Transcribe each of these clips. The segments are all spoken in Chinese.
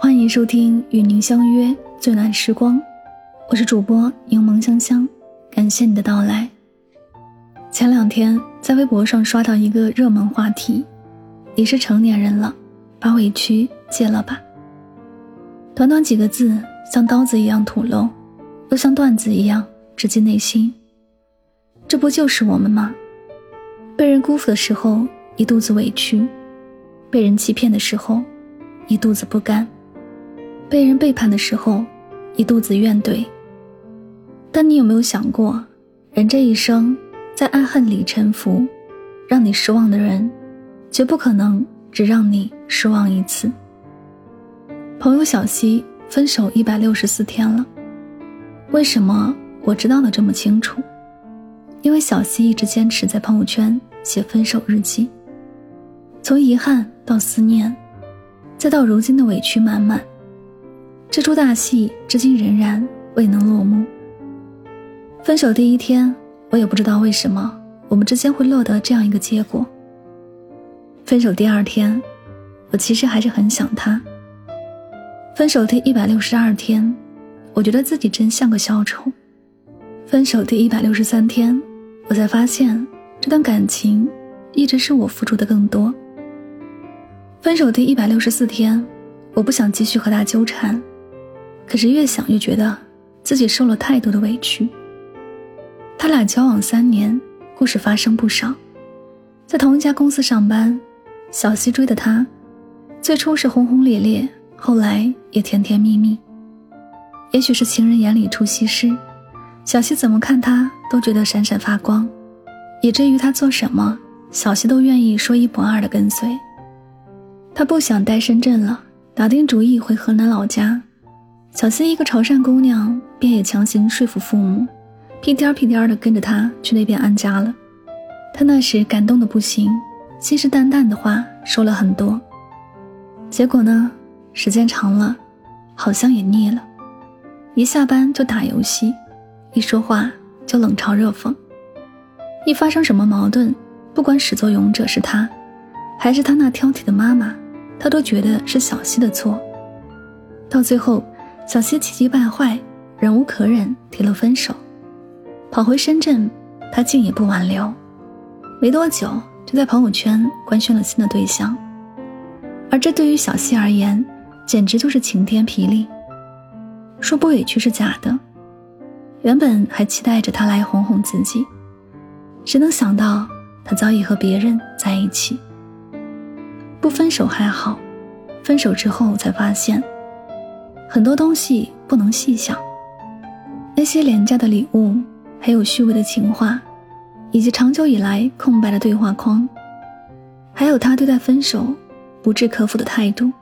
欢迎收听与您相约最暖时光，我是主播柠檬香香，感谢你的到来。前两天在微博上刷到一个热门话题：“你是成年人了，把委屈戒了吧。”短短几个字，像刀子一样吐露，又像段子一样直击内心。这不就是我们吗？被人辜负的时候一肚子委屈，被人欺骗的时候一肚子不甘。被人背叛的时候，一肚子怨怼。但你有没有想过，人这一生在爱恨里沉浮，让你失望的人，绝不可能只让你失望一次。朋友小溪分手一百六十四天了，为什么我知道的这么清楚？因为小溪一直坚持在朋友圈写分手日记，从遗憾到思念，再到如今的委屈满满。这出大戏至今仍然未能落幕。分手第一天，我也不知道为什么我们之间会落得这样一个结果。分手第二天，我其实还是很想他。分手第一百六十二天，我觉得自己真像个小丑。分手第一百六十三天，我才发现这段感情一直是我付出的更多。分手第一百六十四天，我不想继续和他纠缠。可是越想越觉得自己受了太多的委屈。他俩交往三年，故事发生不少，在同一家公司上班，小西追的他，最初是轰轰烈烈，后来也甜甜蜜蜜。也许是情人眼里出西施，小西怎么看他都觉得闪闪发光，以至于他做什么，小西都愿意说一不二的跟随。他不想待深圳了，打定主意回河南老家。小溪一个潮汕姑娘，便也强行说服父母，屁颠儿屁颠儿的跟着他去那边安家了。他那时感动的不行，信誓旦旦的话说了很多。结果呢，时间长了，好像也腻了，一下班就打游戏，一说话就冷嘲热讽，一发生什么矛盾，不管始作俑者是他，还是他那挑剔的妈妈，他都觉得是小溪的错。到最后。小西气急败坏，忍无可忍，提了分手，跑回深圳，他竟也不挽留，没多久就在朋友圈官宣了新的对象，而这对于小西而言，简直就是晴天霹雳。说不委屈是假的，原本还期待着他来哄哄自己，谁能想到他早已和别人在一起。不分手还好，分手之后才发现。很多东西不能细想，那些廉价的礼物，还有虚伪的情话，以及长久以来空白的对话框，还有他对待分手不置可否的态度，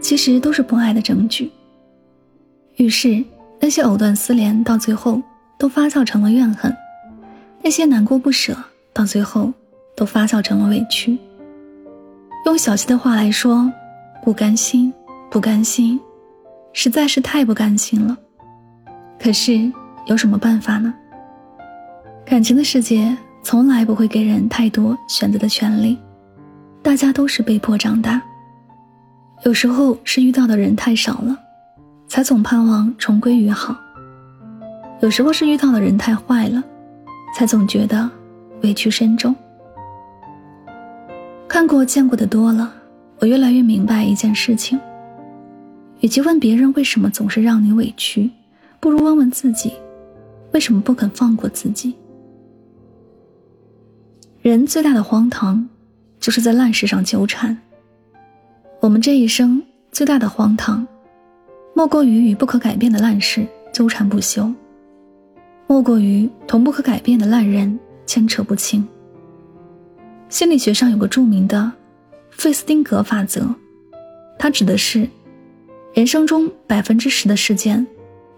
其实都是不爱的证据。于是，那些藕断丝连到最后都发酵成了怨恨，那些难过不舍到最后都发酵成了委屈。用小溪的话来说，不甘心。不甘心，实在是太不甘心了。可是有什么办法呢？感情的世界从来不会给人太多选择的权利，大家都是被迫长大。有时候是遇到的人太少了，才总盼望重归于好；有时候是遇到的人太坏了，才总觉得委屈深重。看过见过的多了，我越来越明白一件事情。与其问别人为什么总是让你委屈，不如问问自己，为什么不肯放过自己？人最大的荒唐，就是在烂事上纠缠。我们这一生最大的荒唐，莫过于与不可改变的烂事纠缠不休，莫过于同不可改变的烂人牵扯不清。心理学上有个著名的费斯汀格法则，它指的是。人生中百分之十的事件，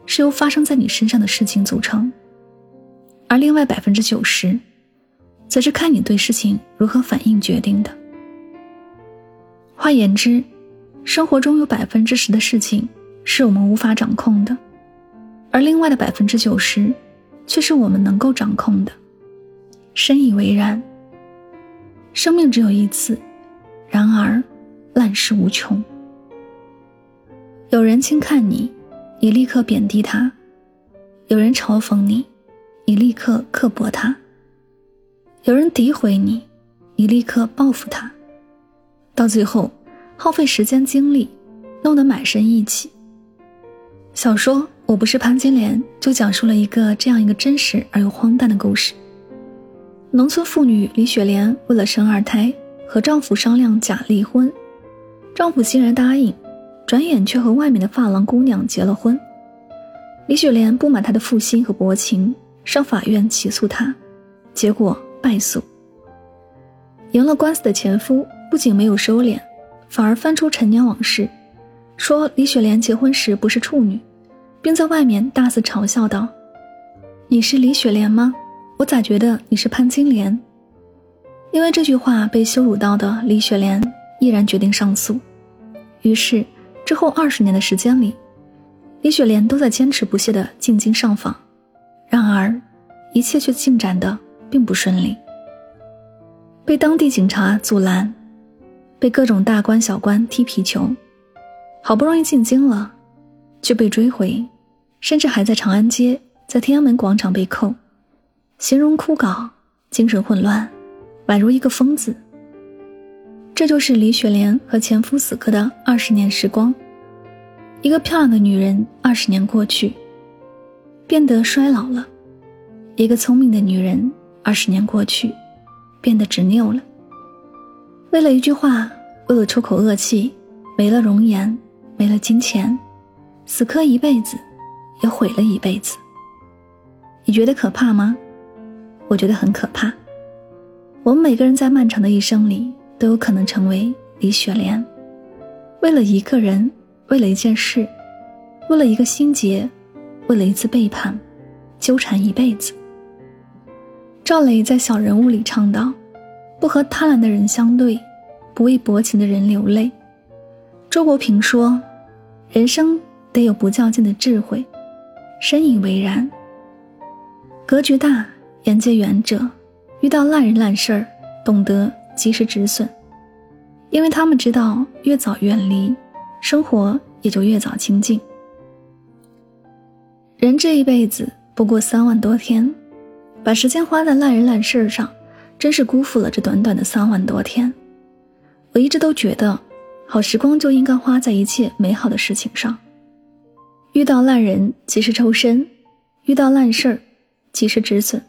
是由发生在你身上的事情组成，而另外百分之九十，则是看你对事情如何反应决定的。换言之，生活中有百分之十的事情是我们无法掌控的，而另外的百分之九十，却是我们能够掌控的。深以为然。生命只有一次，然而烂事无穷。有人轻看你，你立刻贬低他；有人嘲讽你，你立刻刻薄他；有人诋毁你，你立刻报复他。到最后，耗费时间精力，弄得满身意气。小说《我不是潘金莲》就讲述了一个这样一个真实而又荒诞的故事：农村妇女李雪莲为了生二胎，和丈夫商量假离婚，丈夫竟然答应。转眼却和外面的发廊姑娘结了婚。李雪莲不满他的负心和薄情，上法院起诉他，结果败诉。赢了官司的前夫不仅没有收敛，反而翻出陈年往事，说李雪莲结婚时不是处女，并在外面大肆嘲笑道：“你是李雪莲吗？我咋觉得你是潘金莲？”因为这句话被羞辱到的李雪莲毅然决定上诉，于是。之后二十年的时间里，李雪莲都在坚持不懈的进京上访，然而，一切却进展的并不顺利。被当地警察阻拦，被各种大官小官踢皮球，好不容易进京了，却被追回，甚至还在长安街、在天安门广场被扣，形容枯槁，精神混乱，宛如一个疯子。这就是李雪莲和前夫死磕的二十年时光。一个漂亮的女人，二十年过去，变得衰老了；一个聪明的女人，二十年过去，变得执拗了。为了一句话，为了出口恶气，没了容颜，没了金钱，死磕一辈子，也毁了一辈子。你觉得可怕吗？我觉得很可怕。我们每个人在漫长的一生里。都有可能成为李雪莲，为了一个人，为了一件事，为了一个心结，为了一次背叛，纠缠一辈子。赵磊在《小人物》里唱道：“不和贪婪的人相对，不为薄情的人流泪。”周国平说：“人生得有不较劲的智慧。”深以为然。格局大、眼界远者，遇到烂人烂事儿，懂得。及时止损，因为他们知道越早远离，生活也就越早清静。人这一辈子不过三万多天，把时间花在烂人烂事儿上，真是辜负了这短短的三万多天。我一直都觉得，好时光就应该花在一切美好的事情上。遇到烂人，及时抽身；遇到烂事儿，及时止损。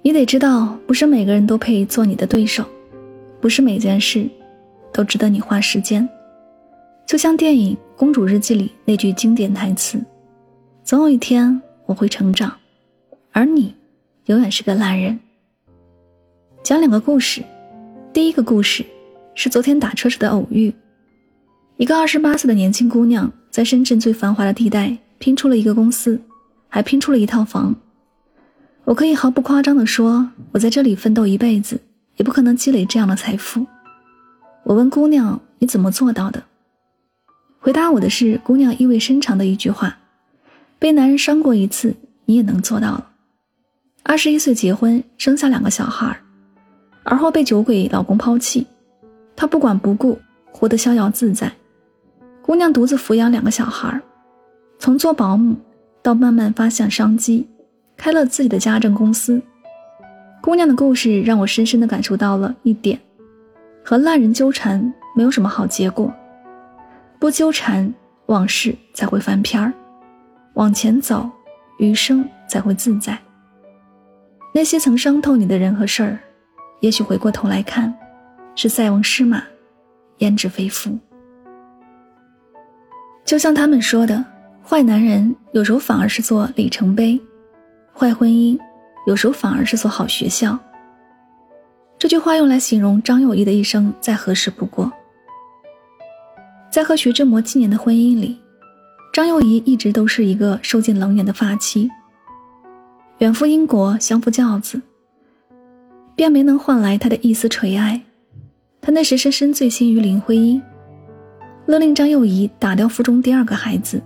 你得知道，不是每个人都配做你的对手，不是每件事都值得你花时间。就像电影《公主日记》里那句经典台词：“总有一天我会成长，而你永远是个烂人。”讲两个故事，第一个故事是昨天打车时的偶遇。一个二十八岁的年轻姑娘在深圳最繁华的地带拼出了一个公司，还拼出了一套房。我可以毫不夸张地说，我在这里奋斗一辈子，也不可能积累这样的财富。我问姑娘：“你怎么做到的？”回答我的是姑娘意味深长的一句话：“被男人伤过一次，你也能做到了。”二十一岁结婚，生下两个小孩，而后被酒鬼老公抛弃，她不管不顾，活得逍遥自在。姑娘独自抚养两个小孩，从做保姆到慢慢发现商机。开了自己的家政公司。姑娘的故事让我深深的感受到了一点：和烂人纠缠没有什么好结果，不纠缠，往事才会翻篇儿；往前走，余生才会自在。那些曾伤透你的人和事儿，也许回过头来看，是塞翁失马，焉知非福。就像他们说的，坏男人有时候反而是座里程碑。坏婚姻，有时候反而是座好学校。这句话用来形容张幼仪的一生再合适不过。在和徐志摩七年的婚姻里，张幼仪一直都是一个受尽冷眼的发妻。远赴英国相夫教子，便没能换来他的一丝垂爱。他那时深深醉心于林徽因，勒令张幼仪打掉腹中第二个孩子。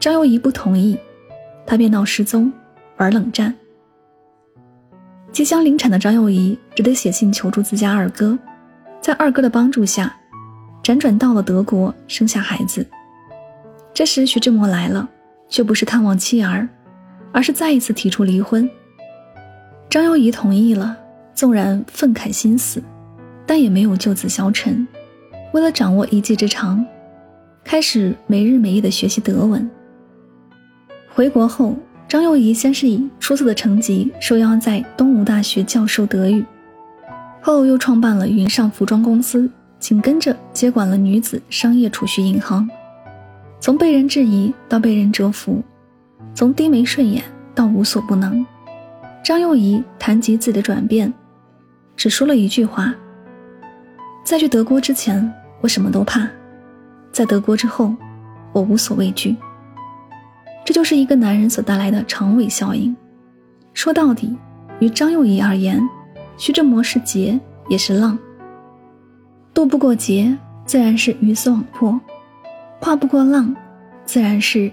张幼仪不同意，他便闹失踪。玩冷战。即将临产的张幼仪只得写信求助自家二哥，在二哥的帮助下，辗转到了德国，生下孩子。这时徐志摩来了，却不是探望妻儿，而是再一次提出离婚。张幼仪同意了，纵然愤慨心死，但也没有就此消沉。为了掌握一技之长，开始没日没夜的学习德文。回国后。张幼仪先是以出色的成绩受邀在东吴大学教授德语，后又创办了云上服装公司，紧跟着接管了女子商业储蓄银行。从被人质疑到被人折服，从低眉顺眼到无所不能，张幼仪谈及自己的转变，只说了一句话：“在去德国之前，我什么都怕；在德国之后，我无所畏惧。”这就是一个男人所带来的长尾效应。说到底，于张幼仪而言，徐志摩是劫，也是浪。渡不过劫，自然是鱼死网破；跨不过浪，自然是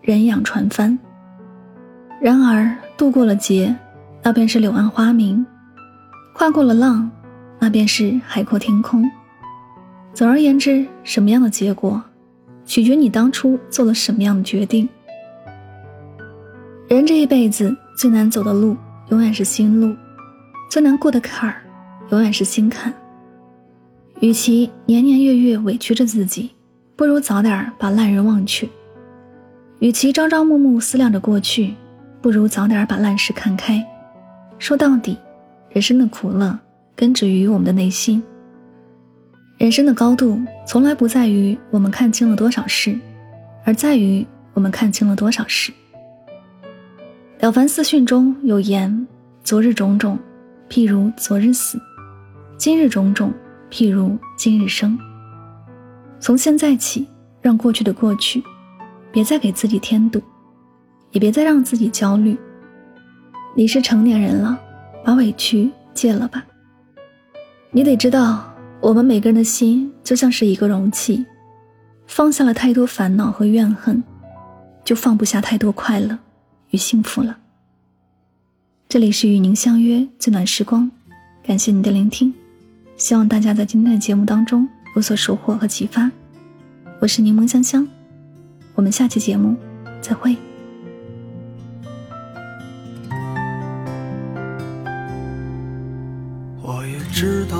人仰船翻。然而，渡过了劫，那便是柳暗花明；跨过了浪，那便是海阔天空。总而言之，什么样的结果，取决你当初做了什么样的决定。人这一辈子最难走的路，永远是心路；最难过的坎儿，永远是心坎。与其年年月月委屈着自己，不如早点把烂人忘却；与其朝朝暮暮思量着过去，不如早点把烂事看开。说到底，人生的苦乐根植于我们的内心。人生的高度，从来不在于我们看清了多少事，而在于我们看清了多少事。《了凡四训》中有言：“昨日种种，譬如昨日死；今日种种，譬如今日生。”从现在起，让过去的过去，别再给自己添堵，也别再让自己焦虑。你是成年人了，把委屈戒了吧。你得知道，我们每个人的心就像是一个容器，放下了太多烦恼和怨恨，就放不下太多快乐。与幸福了。这里是与您相约最暖时光，感谢您的聆听，希望大家在今天的节目当中有所收获和启发。我是柠檬香香，我们下期节目再会。我也知道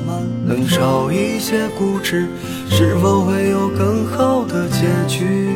能少一些固执，是否会有更好的结局？